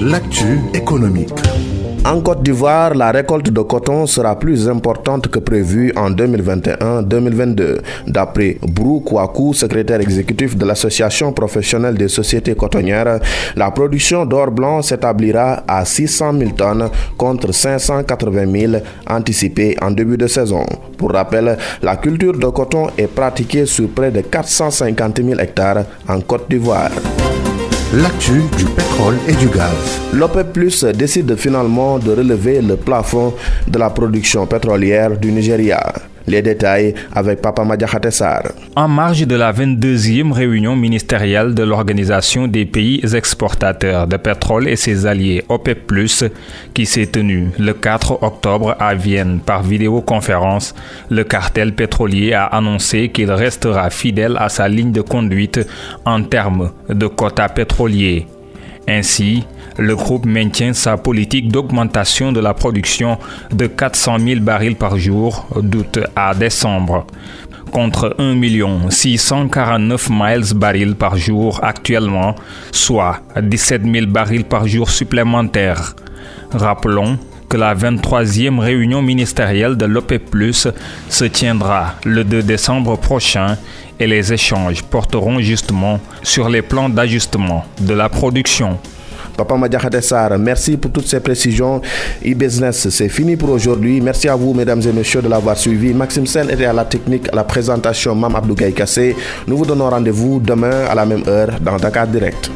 L'actu économique. En Côte d'Ivoire, la récolte de coton sera plus importante que prévu en 2021-2022. D'après Brou Kouakou, secrétaire exécutif de l'Association professionnelle des sociétés cotonnières, la production d'or blanc s'établira à 600 000 tonnes contre 580 000 anticipées en début de saison. Pour rappel, la culture de coton est pratiquée sur près de 450 000 hectares en Côte d'Ivoire l'actu du pétrole et du gaz. L'OPEP Plus décide finalement de relever le plafond de la production pétrolière du Nigeria. Les détails avec Papa. En marge de la 22e réunion ministérielle de l'Organisation des pays exportateurs de pétrole et ses alliés OPEP, qui s'est tenue le 4 octobre à Vienne par vidéoconférence, le cartel pétrolier a annoncé qu'il restera fidèle à sa ligne de conduite en termes de quotas pétroliers. Ainsi, le groupe maintient sa politique d'augmentation de la production de 400 000 barils par jour d'août à décembre, contre 1 649 miles barils par jour actuellement, soit 17 000 barils par jour supplémentaires. Rappelons que la 23e réunion ministérielle de l'OPEP se tiendra le 2 décembre prochain et les échanges porteront justement sur les plans d'ajustement de la production. Papa Madjahate merci pour toutes ces précisions. E-Business, c'est fini pour aujourd'hui. Merci à vous, mesdames et messieurs, de l'avoir suivi. Maxime Sen était à la technique, à la présentation, Mam Abdou Kassé. Nous vous donnons rendez-vous demain à la même heure dans Dakar Direct.